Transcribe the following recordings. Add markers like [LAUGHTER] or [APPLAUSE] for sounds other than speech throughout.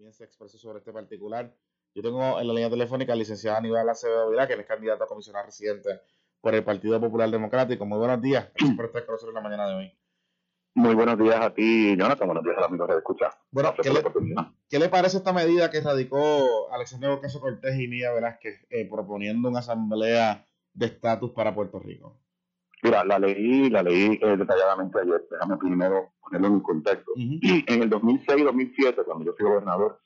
también se expresó sobre este particular. Yo tengo en la línea telefónica al licenciado Aníbal Acevedo Vilá, que es candidato a comisionado residente por el Partido Popular Democrático. Muy buenos días. Gracias por estar con nosotros en la mañana de hoy. Muy buenos días a ti, Jonathan. Buenos días a los amigos de escucha. Bueno, ¿qué le, ¿qué le, parece esta medida que radicó Alexander Ocasio Cortés y Nia Velázquez eh, proponiendo una asamblea de estatus para Puerto Rico? Mira, la leí, la leí eh, detalladamente ayer. Déjame primero ponerlo en un contexto. En el 2006-2007, cuando yo fui gobernador,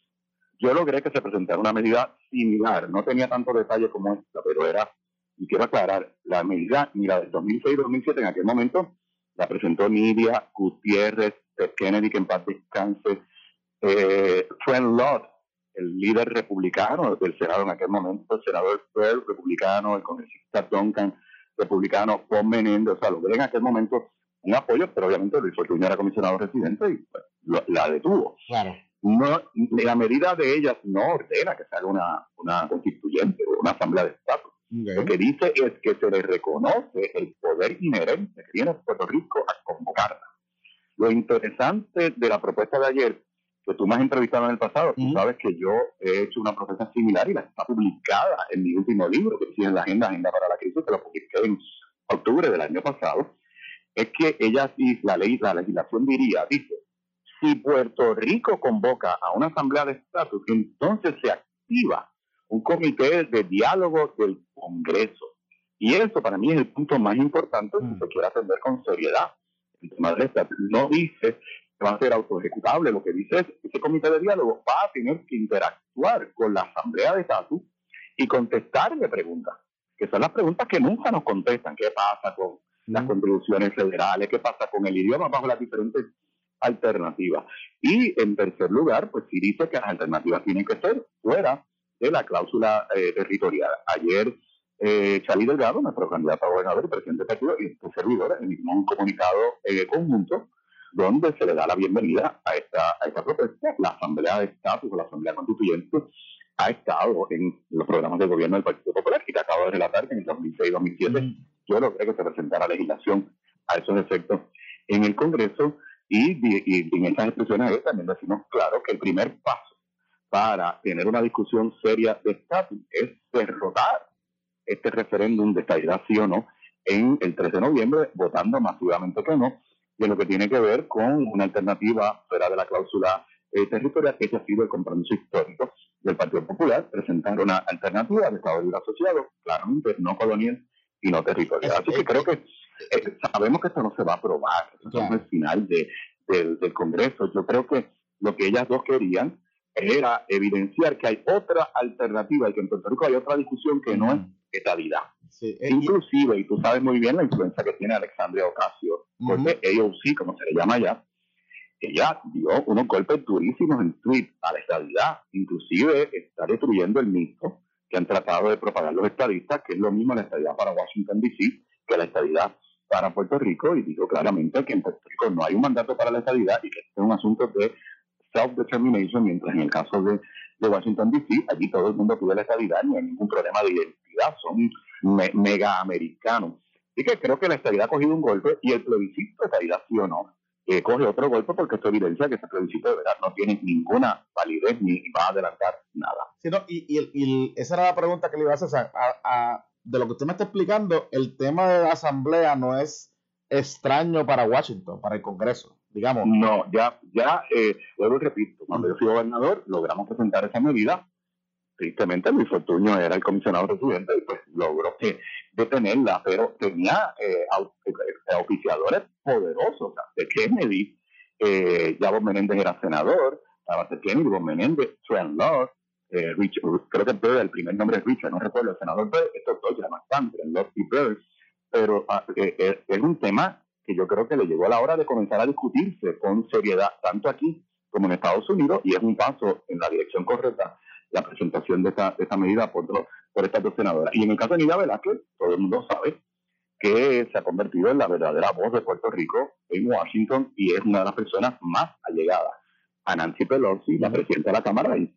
yo logré que se presentara una medida similar. No tenía tanto detalle como esta, pero era, y quiero aclarar, la medida, mira, del 2006-2007 en aquel momento la presentó Nidia Gutiérrez Kennedy, que en paz descanse, eh, Trent Lott, el líder republicano del Senado en aquel momento, el senador Pearl, republicano, el congresista Duncan, republicano, Paul Menéndez, o sea, logré en aquel momento un apoyo, pero obviamente Luis Fortuño era comisionado residente y pues, la detuvo. Claro. No, la medida de ellas no ordena que se haga una, una constituyente o una asamblea de Estado. Lo que dice es que se le reconoce el poder inherente que tiene Puerto Rico a convocarla. Lo interesante de la propuesta de ayer, que tú me has entrevistado en el pasado, tú sabes que yo he hecho una propuesta similar y la está publicada en mi último libro, que en la agenda, Agenda para la Crisis, que lo publiqué en octubre del año pasado, es que ella, la ley, la legislación diría, dice, si Puerto Rico convoca a una asamblea de estatus, entonces se activa un comité de diálogo del Congreso. Y eso para mí es el punto más importante si se quiere atender con seriedad. El tema de estatus no dice va a ser autoejecutable, lo que dice es ese comité de diálogo va a tener que interactuar con la asamblea de estatus y contestarle preguntas, que son las preguntas que nunca nos contestan. ¿Qué pasa con las mm. contribuciones federales? ¿Qué pasa con el idioma bajo las diferentes alternativas? Y en tercer lugar, pues si dice que las alternativas tienen que ser fuera de la cláusula eh, territorial. Ayer, eh, Charlie Delgado, nuestro candidato a gobernador presidente del partido, y su servidor emitieron un comunicado eh, conjunto donde se le da la bienvenida a esta, a esta propuesta. La Asamblea de Estatus o la Asamblea Constituyente ha estado en los programas de gobierno del Partido Popular y te acabo de relatar que en el 2006-2007 mm. yo logré que se presentara legislación a esos efectos en el Congreso y, y en esas expresiones también decimos claro que el primer paso para tener una discusión seria de estatus es derrotar este referéndum de estabilidad sí o no en el 13 de noviembre, votando masivamente que no, y en lo que tiene que ver con una alternativa fuera de la cláusula eh, territorial, que ha sido el compromiso histórico del Partido Popular, presentar una alternativa de Estado Libre Asociado, claramente no colonial y no territorial. Así que creo que eh, sabemos que esto no se va a aprobar, esto es el final de, del Congreso. Yo creo que lo que ellas dos querían era evidenciar que hay otra alternativa y que en Puerto Rico hay otra discusión que no es estabilidad. Sí, eh, Inclusive, y tú sabes muy bien la influencia que tiene Alexandria Ocasio, porque AOC, como se le llama ya, ella dio unos golpes durísimos en tweet a la estabilidad, inclusive está destruyendo el mito que han tratado de propagar los estadistas, que es lo mismo la estabilidad para Washington DC que la estabilidad para Puerto Rico, y digo claramente que en Puerto Rico no hay un mandato para la estabilidad y que este es un asunto de self-determination, mientras en el caso de, Washington DC, allí todo el mundo pide la estabilidad, no hay ningún problema de son mega americanos. Así que creo que la estabilidad ha cogido un golpe y el plebiscito de estabilidad sí o no eh, coge otro golpe porque esto evidencia que ese plebiscito de verdad no tiene ninguna validez ni va a adelantar nada. Sí, y, esa era la pregunta que le iba a hacer. de lo que usted me está explicando, el tema de la asamblea no es extraño para Washington, para el Congreso digamos. No, ya, ya, eh, luego repito, cuando yo fui gobernador, logramos presentar esa medida. Tristemente, Luis Fortuño era el comisionado residente y pues logró que detenerla, pero tenía eh, eh oficiadores poderosos. de Kennedy, eh, Yabo Menéndez era senador, estaba Kennedy, Bob Menéndez, Trent Lord, eh, Richard, creo que el primer nombre es Richard, no recuerdo, el senador Bird, estos dos ya Trent Lord y Bird, pero ah, es un tema que yo creo que le llegó la hora de comenzar a discutirse con seriedad, tanto aquí como en Estados Unidos, y es un paso en la dirección correcta la presentación de esta, de medida por, por estas dos senadoras. Y en el caso de Nida Velázquez, todo el mundo sabe que se ha convertido en la verdadera voz de Puerto Rico en Washington y es una de las personas más allegadas a Nancy Pelosi, la presidenta de la Cámara. Y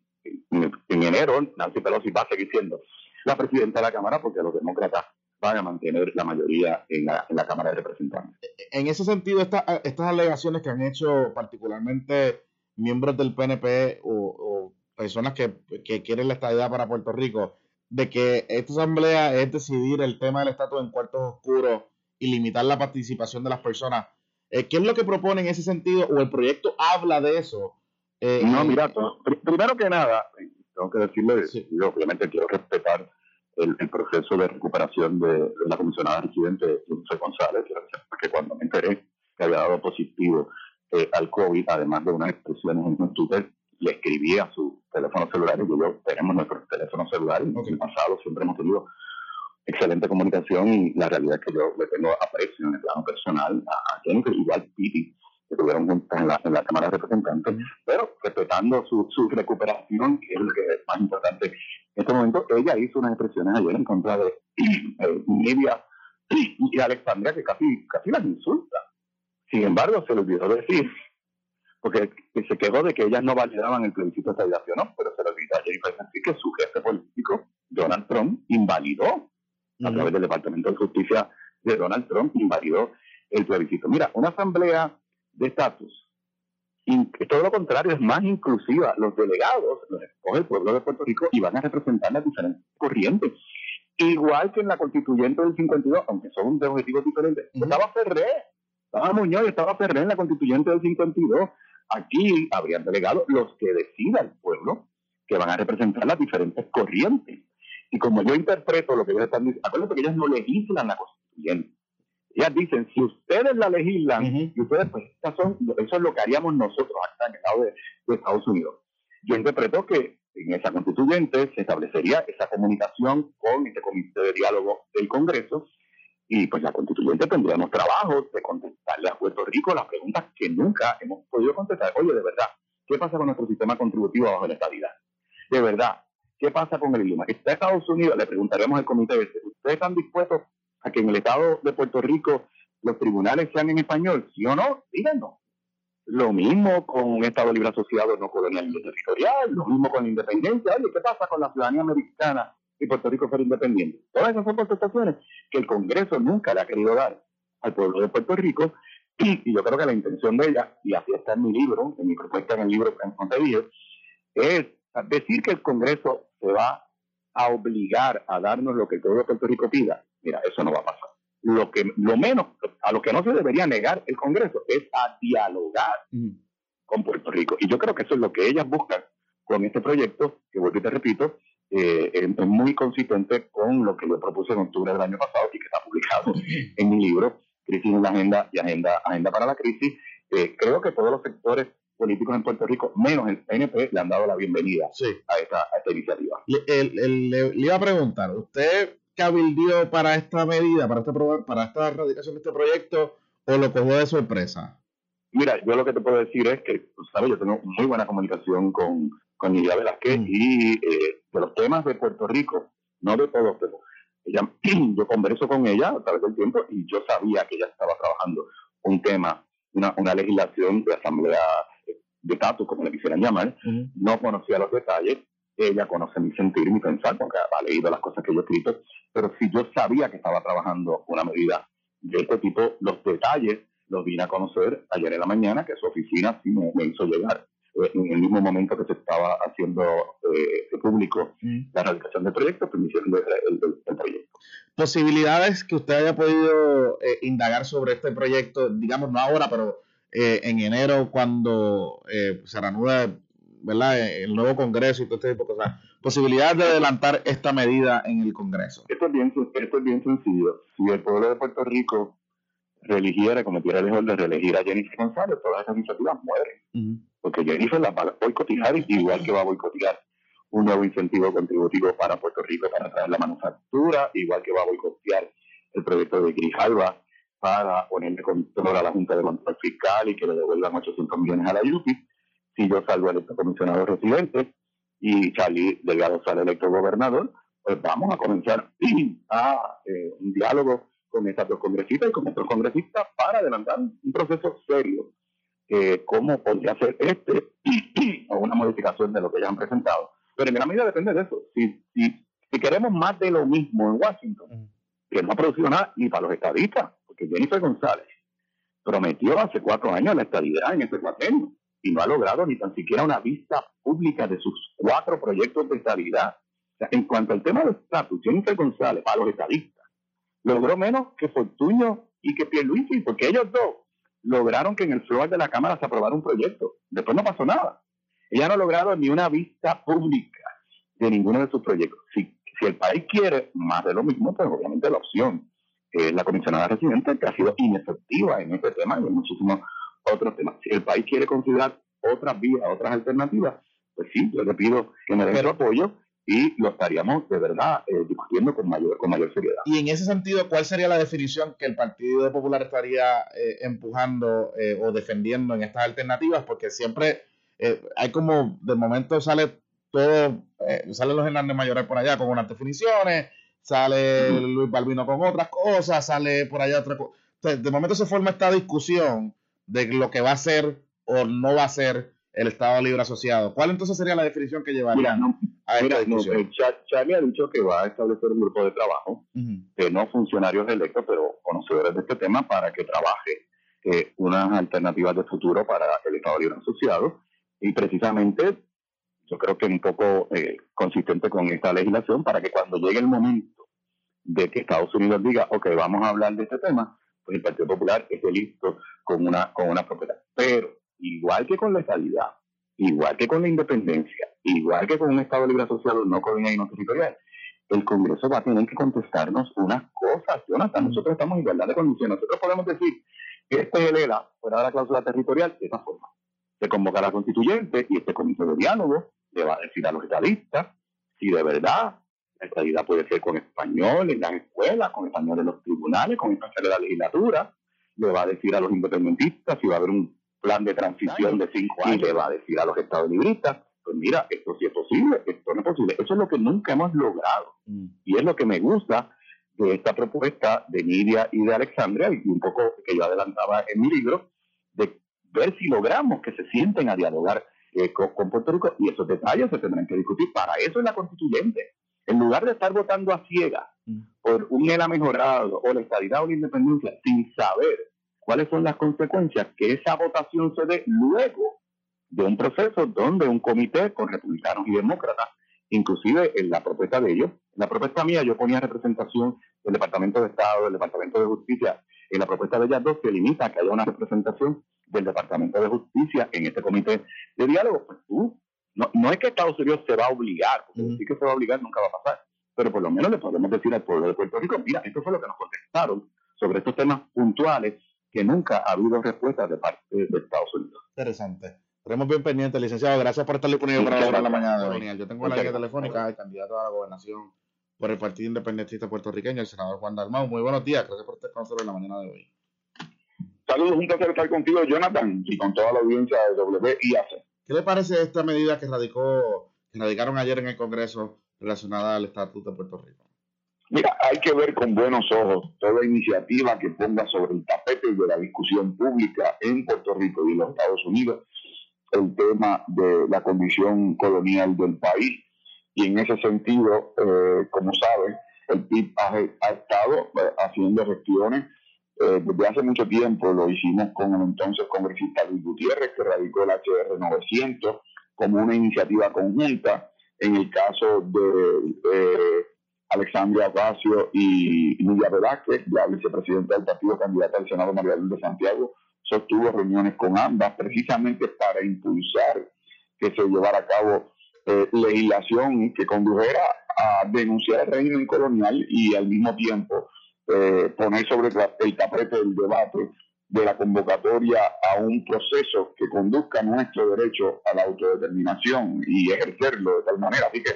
en, en enero Nancy Pelosi va a seguir siendo la presidenta de la Cámara porque los demócratas van a mantener la mayoría en la, en la Cámara de Representantes. En ese sentido, estas alegaciones que han hecho particularmente miembros del PNP o, personas que, que quieren la estadía para Puerto Rico, de que esta asamblea es decidir el tema del estatus en cuartos oscuros y limitar la participación de las personas. Eh, ¿Qué es lo que propone en ese sentido? ¿O el proyecto habla de eso? Eh, no, mira, primero que nada, tengo que decirle, yo obviamente quiero respetar el, proceso de recuperación de, la comisionada residente José González, que cuando me enteré que había dado positivo eh, al COVID, además de unas expresiones en Twitter, le escribí a su teléfono celular y yo tenemos nuestros teléfonos celulares. En el pasado siempre hemos tenido excelente comunicación y la realidad es que yo le tengo aprecio en el plano personal a Jennifer, igual Piti, que tuvieron juntas en la, en la Cámara de Representantes, pero respetando su, su recuperación, que es lo que es más importante en este momento, ella hizo unas expresiones ayer en contra de eh, Nidia y Alexandria que casi, casi las insulta. Sin embargo, se le olvidó decir porque se quedó de que ellas no validaban el plebiscito de estabilización, ¿no? pero se le olvidó a Jennifer que su jefe político, Donald Trump, invalidó a través del Departamento de Justicia de Donald Trump, invalidó el plebiscito. Mira, una asamblea de estatus, todo lo contrario, es más inclusiva. Los delegados los escoge el pueblo de Puerto Rico y van a representar las diferentes corrientes. Igual que en la constituyente del 52, aunque son de objetivos diferentes. Estaba Ferré, estaba Muñoz y estaba Ferré en la constituyente del 52. Aquí habrían delegado los que decida el pueblo que van a representar las diferentes corrientes. Y como yo interpreto lo que ellos están diciendo, acuérdense que ellos no legislan la constituyente. Ellas dicen, si ustedes la legislan, y ustedes, pues, son, eso es lo que haríamos nosotros acá en el lado de, Estados Unidos. Yo interpreto que en esa constituyente se establecería esa comunicación con este comité de diálogo del Congreso y pues la constituyente tendríamos trabajo de contestarle a Puerto Rico las preguntas que nunca hemos podido contestar. Oye, de verdad, ¿qué pasa con nuestro sistema contributivo bajo la estabilidad? De verdad, ¿qué pasa con el idioma? Está Estados Unidos, le preguntaremos al comité, ¿ustedes están dispuestos a que en el Estado de Puerto Rico los tribunales sean en español? ¿Sí o no? Díganos. Lo mismo con un Estado libre asociado no colonial territorial, lo mismo con la independencia. Oye, ¿qué pasa con la ciudadanía americana y Puerto Rico fuera independiente. Todas esas son contestaciones que el Congreso nunca le ha querido dar al pueblo de Puerto Rico y, yo creo que la intención de ella, y así está en mi libro, en mi propuesta en el libro que han es decir que el Congreso se va a obligar a darnos lo que el pueblo de Puerto Rico pida. Mira, eso no va a pasar. Lo, que, lo menos, a lo que no se debería negar el Congreso es a dialogar mm. con Puerto Rico. Y yo creo que eso es lo que ellas buscan con este proyecto, que vuelvo y te repito, eh, es muy consistente con lo que le propuse en octubre del año pasado y que está publicado en mi libro, Crisis en la Agenda y Agenda, Agenda para la Crisis. Eh, creo que todos los sectores políticos en Puerto Rico, menos el PNP, le han dado la bienvenida a, esta, iniciativa. Le, iba a preguntar, ¿usted cabildió para esta medida, para esta, para esta erradicación de este proyecto, o lo cogió de sorpresa? Mira, yo lo que te puedo decir es que, sabes, yo tengo muy buena comunicación con, con Lidia Velázquez mm. y eh, de los temas de Puerto Rico, no de todos, pero ella, [CLEARS THROAT] yo converso con ella a través del tiempo y yo sabía que ella estaba trabajando un tema, una, una legislación de asamblea de estatus, como le quisieran llamar, no conocía los detalles, ella conoce mi sentir, mi pensar, porque ha leído las cosas que yo he escrito, pero si yo sabía que estaba trabajando una medida de este tipo, los detalles los vine a conocer ayer en la mañana, que su oficina sí me hizo llegar en el mismo momento que se estaba haciendo eh, público mm. la realización del proyecto, permitieron pues, el, el, proyecto. Posibilidades que usted haya podido eh, indagar sobre este proyecto, digamos, no ahora, pero eh, en enero, cuando eh, se reanuda ¿verdad? el nuevo Congreso y todo este tipo de cosas. Posibilidades de adelantar esta medida en el Congreso. Esto es bien, esto es bien sencillo. Si el pueblo de Puerto Rico reeligiera, cometiera el error de reelegir a Jennifer González, todas esas iniciativas mueren. Porque Jennifer la va a boicotear igual que va a boicotear un nuevo incentivo contributivo para Puerto Rico para traer la manufactura, igual que va a boicotear el proyecto de Grijalva para ponerle control a la Junta de Control Fiscal y que le devuelvan 800 millones a la UPI. Si yo salgo electo comisionado residente y Charlie Delgado sale electo gobernador, pues vamos a comenzar a eh, un diálogo con estas dos congresistas y con otros congresistas para adelantar un proceso serio eh, cómo podría ser este [CLEARS THROAT] o una modificación de lo que ya han presentado. Pero en gran medida depende de eso. Si, si, si queremos más de lo mismo en Washington, que no ha producido nada ni para los estadistas, porque Jennifer González prometió hace cuatro años la estadidad en este cuatrenio. y no ha logrado ni tan siquiera una vista pública de sus cuatro proyectos de estabilidad. en cuanto al tema del estatus, Jennifer González, para los estadistas, logró menos que Fortuño y que Pierluisi, porque ellos dos lograron que en el floor de la Cámara se aprobara un proyecto. Después no pasó nada. Ella no ha logrado ni una vista pública de ninguno de sus proyectos. Si, si el país quiere más de lo mismo, pues obviamente la opción es la comisionada residente, que ha sido inefectiva en este tema y en muchísimos otros temas. Si el país quiere considerar otras vías, otras alternativas, pues sí, yo le pido que me den su apoyo y lo estaríamos de verdad eh, discutiendo con mayor, con mayor seriedad. Y en ese sentido, ¿cuál sería la definición que el Partido Popular estaría eh, empujando eh, o defendiendo en estas alternativas? Porque siempre hay como, de momento sale todo, salen los Hernández Mayores por allá con unas definiciones, sale Luis Balbino con otras cosas, sale por allá otra cosa. de momento se forma esta discusión de lo que va a ser o no va a ser el Estado Libre Asociado. ¿Cuál entonces sería la definición que llevaría a esta discusión? Charlie ha dicho que va a establecer un grupo de trabajo de no funcionarios electos, pero conocedores de este tema, para que trabaje eh, unas alternativas de futuro para el Estado Libre Asociado. Y precisamente yo creo que un poco eh, consistente con esta legislación para que cuando llegue el momento de que Estados Unidos diga, ok, vamos a hablar de este tema, pues el Partido Popular esté listo con una, con una propuesta. Pero igual que con la estabilidad, igual que con la independencia, igual que con un Estado libre asociado no colonial y no territorial, el Congreso va a tener que contestarnos unas cosas, Jonathan. Nosotros estamos en igualdad de condiciones. Nosotros podemos decir que este ELA fuera de la cláusula territorial de esa forma. Se convoca a la constituyente y este comité de diálogo le va a decir a los estadistas si de verdad la estabilidad puede ser con español en las escuelas, con español en los tribunales, con español en la legislatura. Le va a decir a los independentistas si va a haber un plan de transición de cinco años y le va a decir a los estados libristas, pues mira, esto sí es posible, esto no es posible. Eso es lo que nunca hemos logrado. Mm. Y es lo que me gusta de esta propuesta de Nidia y de Alexandria, y un poco que yo adelantaba en mi libro, de ver si logramos que se sienten a dialogar eh, con, Puerto Rico, y esos detalles se tendrán que discutir. Para eso es la constituyente. En lugar de estar votando a ciegas mm. por un ELA mejorado o la estabilidad o la independencia, sin saber cuáles son las consecuencias que esa votación se dé luego de un proceso donde un comité con republicanos y demócratas, inclusive en la propuesta de ellos, en la propuesta mía yo ponía representación del Departamento de Estado, del Departamento de Justicia, en la propuesta de ellas dos se limita a que haya una representación del Departamento de Justicia en este comité de diálogo, pues tú, no, no es que Estados Unidos se va a obligar, porque decir que se va a obligar nunca va a pasar, pero por lo menos le podemos decir al pueblo de Puerto Rico, mira, esto fue lo que nos contestaron sobre estos temas puntuales que nunca ha habido respuesta de parte de Estados Unidos. Interesante. Tenemos bien pendiente, licenciado. Gracias por estar disponible para la la mañana de hoy. Yo tengo la línea telefónica del candidato a la gobernación por el Partido Independentista Puertorriqueño, el senador Juan Dalmau. Muy buenos días. Gracias por estar con nosotros en la mañana de hoy. Saludos, un placer estar contigo, Jonathan, y con toda la audiencia de WIAC. ¿Qué le parece esta medida que radicó, que radicaron ayer en el Congreso relacionada al Estatuto de Puerto Rico? Mira, hay que ver con buenos ojos toda iniciativa que ponga sobre el tapete de la discusión pública en Puerto Rico y en los Estados Unidos el tema de la condición colonial del país. Y en ese sentido, eh, como saben, el PIB ha, estado eh, haciendo gestiones eh, desde hace mucho tiempo. Lo hicimos con el entonces congresista Luis Gutiérrez, que radicó el HR 900 como una iniciativa conjunta. En el caso de Alexandria Ocasio y Lidia Velázquez, la vicepresidenta del partido candidata al Senado María de Santiago, sostuvo reuniones con ambas precisamente para impulsar que se llevara a cabo eh, legislación que condujera a denunciar el régimen colonial y al mismo tiempo eh, poner sobre el tapete del debate de la convocatoria a un proceso que conduzca nuestro derecho a la autodeterminación y ejercerlo de tal manera. Así que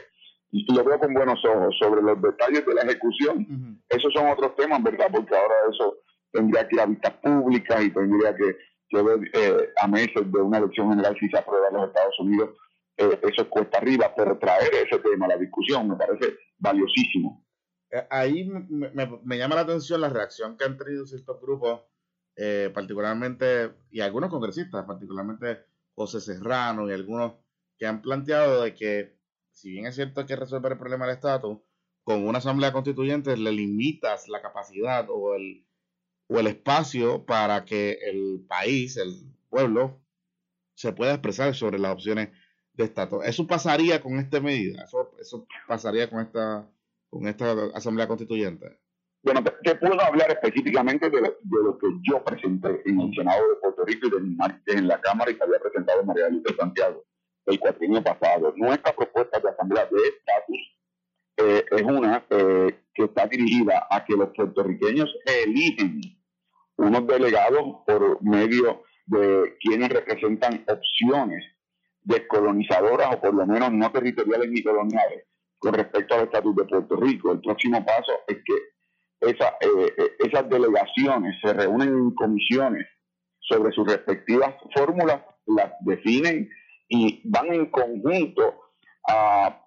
lo veo con buenos ojos. Sobre los detalles de la ejecución, esos son otros temas, ¿verdad? Porque ahora eso tendría que ir a vistas públicas y tendría que, ver eh, a meses de una elección general si se aprueba en los Estados Unidos. Eh, eso cuesta arriba, pero traer ese tema a la discusión me parece valiosísimo. Eh, ahí me, llama la atención la reacción que han tenido ciertos grupos, particularmente, y algunos congresistas, particularmente José Serrano y algunos que han planteado de que si bien es cierto que resolver el problema del estatus, con una asamblea constituyente le limitas la capacidad o el, o el espacio para que el país, el pueblo, se pueda expresar sobre las opciones de estatus. Eso pasaría con esta medida, eso, eso pasaría con esta, con esta Asamblea Constituyente. Bueno, te puedo hablar específicamente de, lo que yo presenté en el Senado de Puerto Rico y de mi en la Cámara y que había presentado María Luisa Santiago el cuatrienio pasado. Nuestra propuesta de asamblea de estatus eh, es una eh, que está dirigida a que los puertorriqueños eligen unos delegados por medio de quienes representan opciones descolonizadoras o por lo menos no territoriales ni coloniales con respecto al estatus de Puerto Rico. El próximo paso es que esa, eh, esas delegaciones se reúnen en comisiones sobre sus respectivas fórmulas, las definen y van en conjunto a,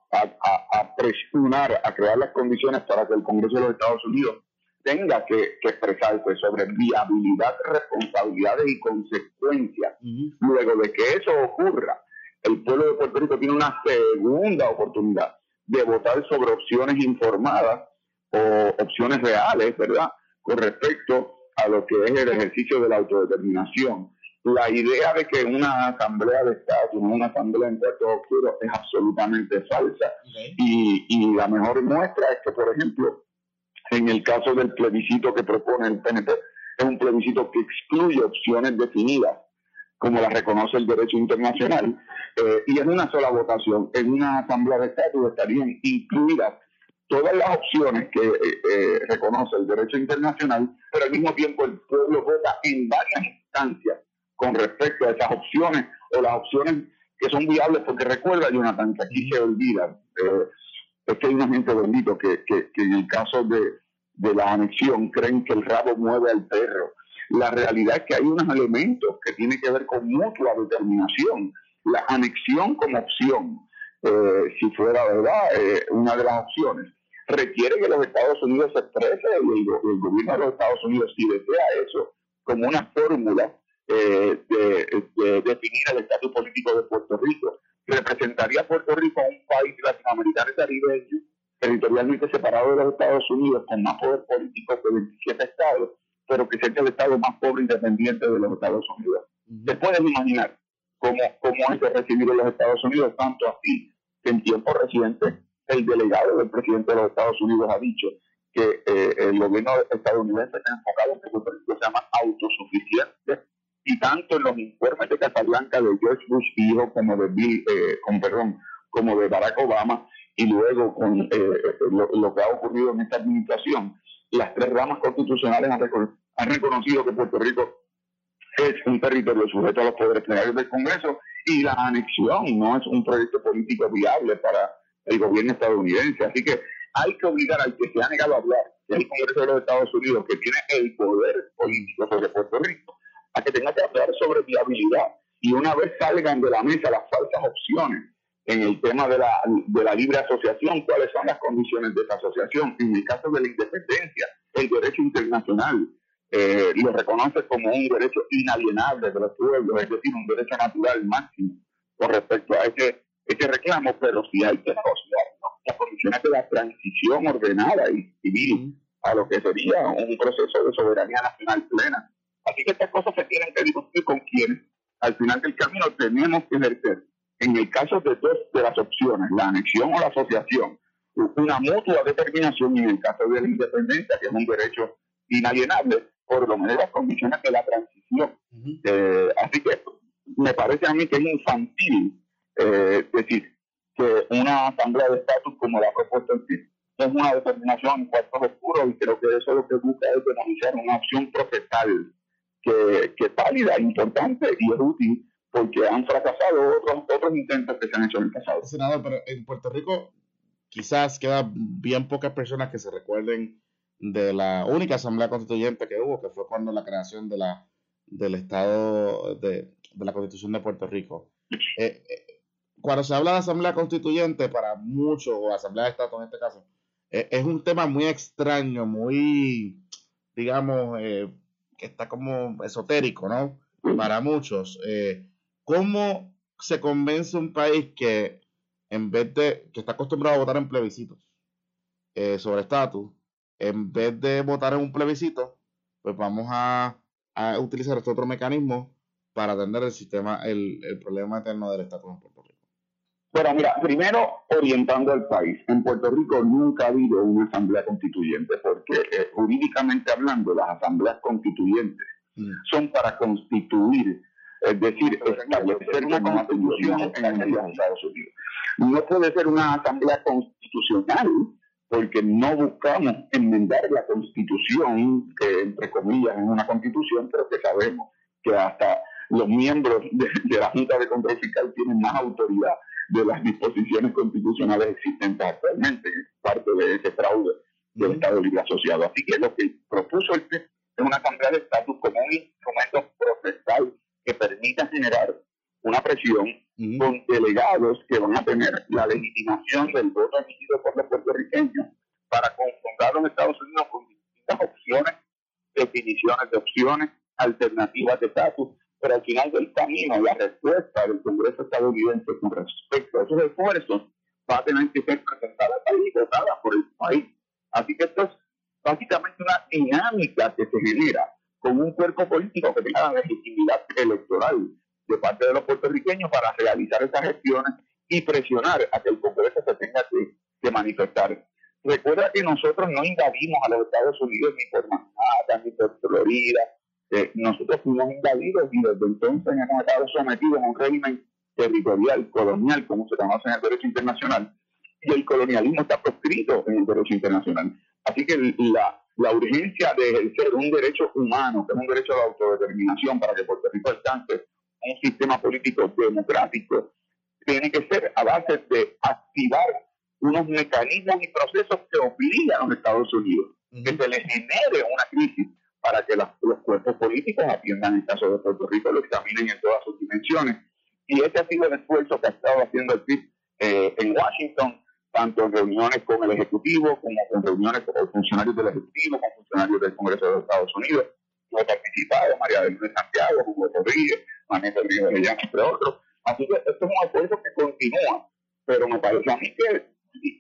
presionar, a crear las condiciones para que el Congreso de los Estados Unidos tenga que, expresarse sobre viabilidad, responsabilidades y consecuencias. Luego de que eso ocurra, el pueblo de Puerto Rico tiene una segunda oportunidad de votar sobre opciones informadas o opciones reales, ¿verdad? Con respecto a lo que es el ejercicio de la autodeterminación la idea de que una asamblea de Estado, una asamblea en Puerto Oscuro es absolutamente falsa. Y, la mejor muestra es que, por ejemplo, en el caso del plebiscito que propone el PNP, es un plebiscito que excluye opciones definidas, como las reconoce el derecho internacional, eh, y en una sola votación. En una asamblea de Estado estarían incluidas todas las opciones que eh, eh, reconoce el derecho internacional, pero al mismo tiempo el pueblo vota en varias instancias con respecto a esas opciones o las opciones que son viables, porque recuerda, Jonathan, que aquí se olvida, eh, es que hay una gente bendito que, que, en el caso de, de la anexión creen que el rabo mueve al perro. La realidad es que hay unos elementos que tienen que ver con mutua determinación. La anexión como opción, eh, si fuera verdad, eh, una de las opciones, requiere que los Estados Unidos se exprese y el, el, gobierno de los Estados Unidos, si desea eso, como una fórmula eh, de, definir el estatus político de Puerto Rico. Representaría a Puerto Rico a un país latinoamericano y caribeño, territorialmente separado de los Estados Unidos, con más poder político que 27 estados, pero que sería el estado más pobre independiente de los Estados Unidos. ¿Te puedes imaginar cómo, cómo es de recibir en los Estados Unidos tanto así que en tiempo reciente el delegado del presidente de los Estados Unidos ha dicho que eh, el gobierno estadounidense está enfocado en que Puerto Rico se llama autosuficiente y tanto en los informes de Casablanca de George Bush hijo como de Bill, eh, con perdón, como de Barack Obama y luego con eh, lo, que ha ocurrido en esta administración, las tres ramas constitucionales han, reconocido que Puerto Rico es un territorio sujeto a los poderes plenarios del Congreso y la anexión no es un proyecto político viable para el gobierno estadounidense. Así que hay que obligar al que se ha negado a hablar, que es el Congreso de los Estados Unidos, que tiene el poder político sobre Puerto Rico, a que tenga que hablar sobre viabilidad. Y una vez salgan de la mesa las falsas opciones en el tema de la, de la libre asociación, cuáles son las condiciones de esa asociación. En el caso de la independencia, el derecho internacional eh, lo reconoce como un derecho inalienable de los pueblos, es decir, un derecho natural máximo con respecto a ese, ese reclamo, pero si hay que negociar las condiciones de la transición ordenada y civil a lo que sería un proceso de soberanía nacional plena Así que estas cosas se tienen que discutir con quienes al final del camino tenemos que ejercer. En el caso de dos de las opciones, la anexión o la asociación, una mutua determinación y en el caso de la independencia, que es un derecho inalienable, por lo menos las condiciones de la transición. Eh, así que me parece a mí que es infantil eh, decir que una asamblea de estatus como la propuesta en sí es una determinación en cuartos oscuros y creo que eso lo que busca es denunciar una opción procesal que, es válida, importante y es útil porque han fracasado otros, intentos que se han hecho en el pasado. Senador, pero en Puerto Rico quizás quedan bien pocas personas que se recuerden de la única asamblea constituyente que hubo, que fue cuando la creación del Estado de, de la Constitución de Puerto Rico. Eh, eh, cuando se habla de asamblea constituyente, para muchos, o asamblea de Estado en este caso, eh, es un tema muy extraño, muy, digamos, que está como esotérico, ¿no? Para muchos. Eh, ¿Cómo se convence un país que en vez de, que está acostumbrado a votar en plebiscitos eh, sobre estatus, en vez de votar en un plebiscito, pues vamos a, utilizar este otro mecanismo para atender el sistema, el, el problema eterno del estatus en Puerto Rico? Bueno, mira, primero orientando al país. En Puerto Rico nunca ha habido una asamblea constituyente, porque eh, jurídicamente hablando, las asambleas constituyentes mm. son para constituir, es decir, establecer una constitución en los Estados Unidos. No puede ser una asamblea constitucional porque no buscamos enmendar la constitución, que entre comillas es una constitución, pero que sabemos que hasta los miembros de, de la Junta de Control Fiscal tienen más autoridad de las disposiciones constitucionales existentes actualmente, parte de ese fraude del Estado Libre Asociado. Así que lo que propuso el es una asamblea de estatus como un instrumento procesal que permita generar una presión con delegados que van a tener la legitimación del voto emitido por los puertorriqueños para confrontar a los Estados Unidos con distintas opciones, definiciones de opciones, alternativas de estatus final del camino la respuesta del Congreso estadounidense con respecto a esos esfuerzos va a tener que ser presentada y votada por el país. Así que esto es básicamente una dinámica que se genera con un cuerpo político que tenga la legitimidad electoral de parte de los puertorriqueños para realizar esas gestiones y presionar a que el Congreso se tenga que, que manifestar. Recuerda que nosotros no invadimos a los Estados Unidos ni por Manhattan, ni por Florida, nosotros fuimos invadidos y desde entonces hemos estado sometidos a un régimen territorial, colonial, como se conoce en el derecho internacional, y el colonialismo está proscrito en el derecho internacional. Así que la, la urgencia de ejercer un derecho humano, que es un derecho de autodeterminación para que Puerto Rico alcance un sistema político democrático, tiene que ser a base de activar unos mecanismos y procesos que obligan a los Estados Unidos, que se les genere una crisis para que los cuerpos políticos atiendan el caso de Puerto Rico, lo examinen en todas sus dimensiones. Y ese ha sido el esfuerzo que ha estado haciendo el PIB eh, en Washington, tanto en reuniones con el Ejecutivo, como con reuniones con funcionarios del Ejecutivo, con funcionarios del Congreso de los Estados Unidos. Yo he participado, María del Luis Santiago, Hugo Rodríguez, Manuel Río de Llano, entre otros. Así que esto es un esfuerzo que continúa, pero me parece a mí que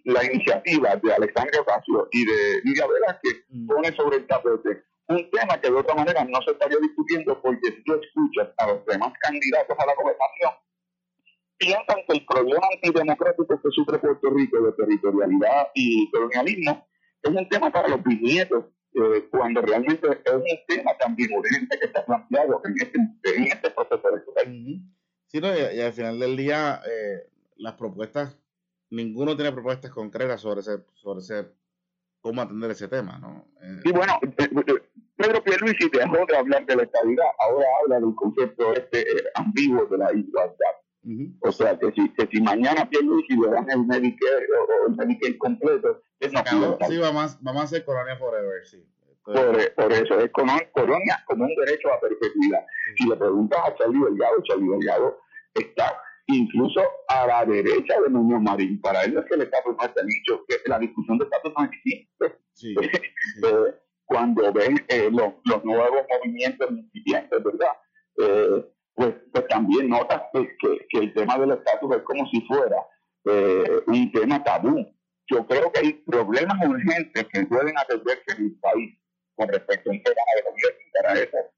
la iniciativa de Alexandre Ocasio y de Lidia Velázquez mm. pone sobre el tapete un tema que de otra manera no se estaría discutiendo porque si tú escuchas a los demás candidatos a la gobernación, piensan que el problema antidemocrático que sufre Puerto Rico de territorialidad y colonialismo es un tema para los bisnietos, eh, cuando realmente es un tema también urgente que está planteado en este, en este proceso electoral. Sí, no, y, al final del día, eh, las propuestas, ninguno tiene propuestas concretas sobre ese, sobre ese cómo atender ese tema, ¿no? y bueno, eh, eh, Pedro Pierluisi dejó de hablar de la estabilidad, ahora habla del concepto este eh, ambiguo de la igualdad. O sea, que si, que si mañana Pierluisi le dan el Medicare o, el Medicare completo, es no Sí, vamos, vamos a hacer colonia forever, sí. Por, por, eso, es colonia como un derecho a perpetuidad. Si le preguntas a Charlie Delgado, Charlie Delgado está incluso a la derecha de Muñoz Marín. Para él es que el estatus no está dicho, que la discusión de estatus no existe. [LAUGHS] Eh, cuando ven eh, los, los, nuevos movimientos incipientes, ¿verdad? Eh, pues, pues, también notas que, que, el tema del estatus es como si fuera un tema tabú. Yo creo que hay problemas urgentes que pueden atenderse en el país con respecto a un tema de gobierno para eso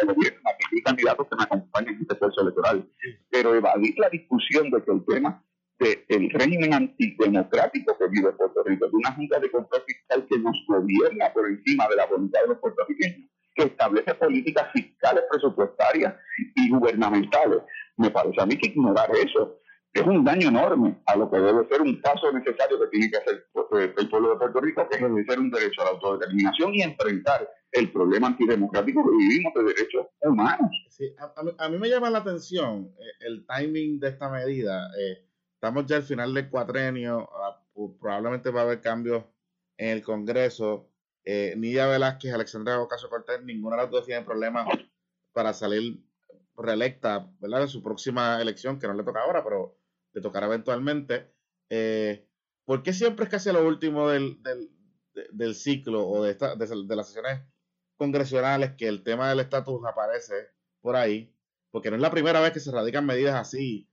de gobierno, hay candidatos que me acompañan en este proceso electoral. Pero evadir la discusión de que el tema del régimen antidemocrático que vive Puerto Rico, de una junta de control fiscal que nos gobierna por encima de la voluntad de los puertorriqueños, que establece políticas fiscales, presupuestarias y gubernamentales. Me parece a mí que ignorar eso es un daño enorme a lo que debe ser un paso necesario que tiene que hacer el pueblo de Puerto Rico, que es ejercer un derecho a la autodeterminación y enfrentar el problema antidemocrático que vivimos de derechos humanos. Sí, a, mí, me llama la atención eh, el timing de esta medida. Eh, estamos ya al final del cuatrenio, ah, probablemente va a haber cambios en el Congreso. Eh, Nidia Velázquez, Alexandra Ocasio Cortés, ninguna de las dos tiene problemas para salir reelecta, ¿verdad? En su próxima elección, que no le toca ahora, pero le tocará eventualmente. Eh, ¿Por qué siempre es casi lo último del, del, ciclo o de, esta, de, las sesiones congresionales que el tema del estatus aparece por ahí? Porque no es la primera vez que se radican medidas así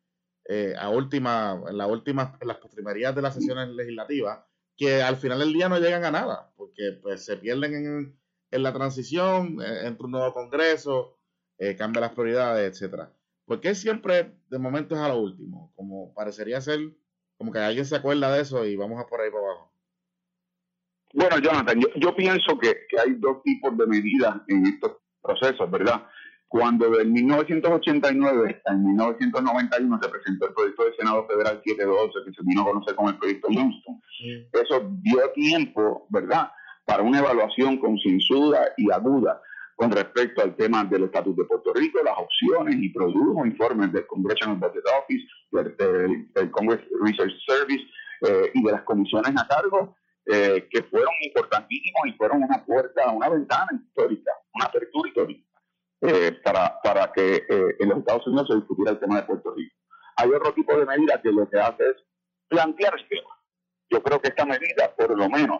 eh, a última, en, la última, en las postrimerías de las sesiones legislativas, que al final del día no llegan a nada, porque pues, se pierden en, la transición, eh, entre un nuevo Congreso, eh, cambia las prioridades, etcétera. ¿Por qué siempre de momento es a lo último? Como parecería ser, como que alguien se acuerda de eso y vamos a por ahí para abajo. Bueno, Jonathan, yo, pienso que, hay dos tipos de medidas en estos procesos, ¿verdad? Cuando de 1989 hasta 1991 se presentó el proyecto del Senado Federal 712, que se vino a conocer como el proyecto Johnston, eso dio tiempo, ¿verdad?, para una evaluación concienzuda y aguda con respecto al tema del estatus de Puerto Rico, las opciones y produjo informes del Congressional Budget Office, del, Congress Research Service eh, y de las comisiones a cargo, eh, que fueron importantísimos y fueron una puerta, una ventana histórica, una apertura histórica eh, para, para que en los Estados Unidos se discutiera el tema de Puerto Rico. Hay otro tipo de medida que lo que hace es plantear el tema. Yo creo que esta medida, por lo menos,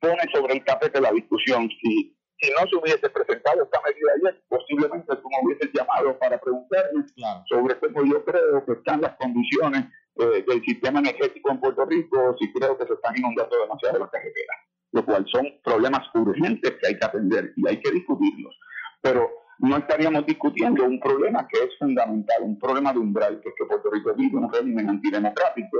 pone sobre el tapete la discusión si si no se hubiese presentado esta medida ayer, posiblemente tú me hubieses llamado para preguntarme sobre cómo yo creo que están las condiciones eh, del sistema energético en Puerto Rico, si creo que se están inundando demasiado las carreteras, lo cual son problemas urgentes que hay que atender y hay que discutirlos. Pero no estaríamos discutiendo un problema que es fundamental, un problema de umbral, que es que Puerto Rico vive un régimen antidemocrático,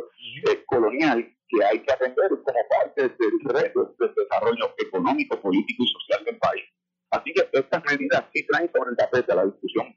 eh, colonial, que hay que atender como parte del reto del desarrollo económico, político y social del país. Así que estas medidas sí traen sobre el tapete la discusión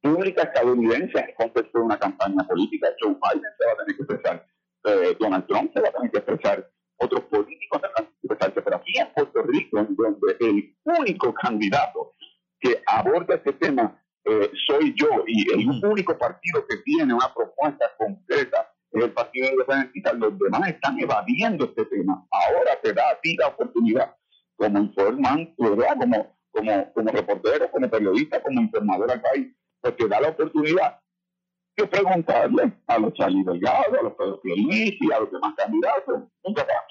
pública estadounidense en el contexto de una campaña política. Joe Biden se va a tener que expresar, eh, Donald Trump se va a tener que expresar, otros políticos se van a tener que expresarse, pero aquí en Puerto Rico, donde el único candidato que aborda este tema eh, soy yo y el único partido que tiene una propuesta concreta es el Partido Independentista, los demás están evadiendo este tema. Ahora te da a ti la oportunidad, como informante, como, como, como reportero, como periodista, como informador al país, pues te da la oportunidad de preguntarle a los Charlie Delgado, a los Pedro y a los demás candidatos,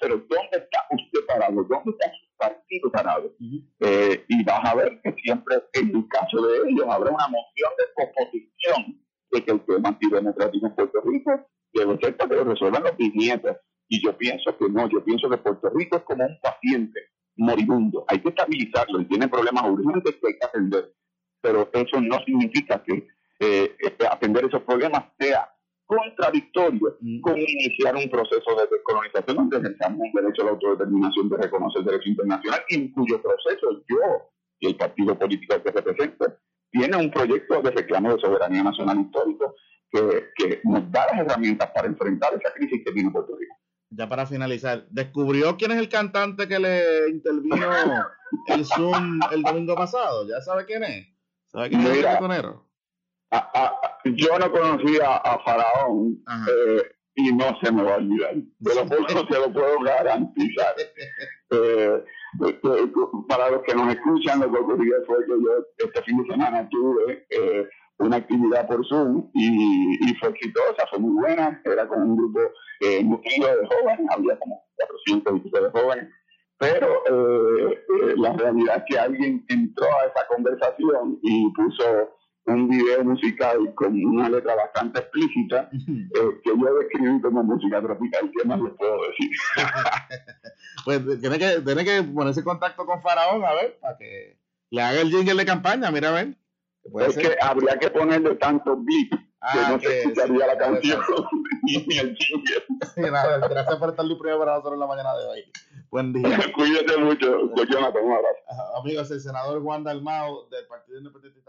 pero ¿dónde está usted parado? ¿Dónde está su partido parado? Eh, y vas a ver que siempre, en el caso de ellos, habrá una moción de oposición de que el tema antidemocrático en Puerto Rico debe ser para que lo resuelvan los bisnietos. Y yo pienso que no, yo pienso que Puerto Rico es como un paciente moribundo. Hay que estabilizarlo y tiene problemas urgentes que hay que atender. Pero eso no significa que eh, atender esos problemas sea contradictorio mm. con iniciar un proceso de descolonización donde ejerzamos un derecho a la autodeterminación de reconocer el derecho internacional y en cuyo proceso yo y el partido político que represento tiene un proyecto de reclamo de soberanía nacional histórico que, nos da las herramientas para enfrentar esa crisis que tiene Puerto Rico. Ya para finalizar, ¿descubrió quién es el cantante que le intervino el Zoom el domingo pasado? ¿Ya sabe quién es? ¿Sabe quién es el yo no conocía a Faraón eh, y no se me va a olvidar. De lo puedo, se lo puedo garantizar. [LAUGHS] Eh, eh, para los que nos escuchan, lo que ocurrió fue que yo este fin de semana tuve una actividad por Zoom y, fue exitosa, fue muy buena, era con un grupo eh, nutrido de jóvenes, había como 400 de jóvenes, pero eh, eh, la realidad es que alguien entró a esa conversación y puso un video musical con una letra bastante explícita eh, que yo describí como música tropical, ¿qué más les puedo decir? [LAUGHS] pues tiene que, tiene que ponerse en contacto con Faraón, a ver, para que le haga el jingle de campaña, mira a ver. Es que habría que ponerle tanto beat que ah, no se escucharía la canción [LAUGHS] ni el jingle. [LAUGHS] gracias por estar libre para nosotros en la mañana de hoy. Buen día. Cuídate mucho, Jonathan, un abrazo. Amigos, el senador Juan Dalmao del Partido Independiente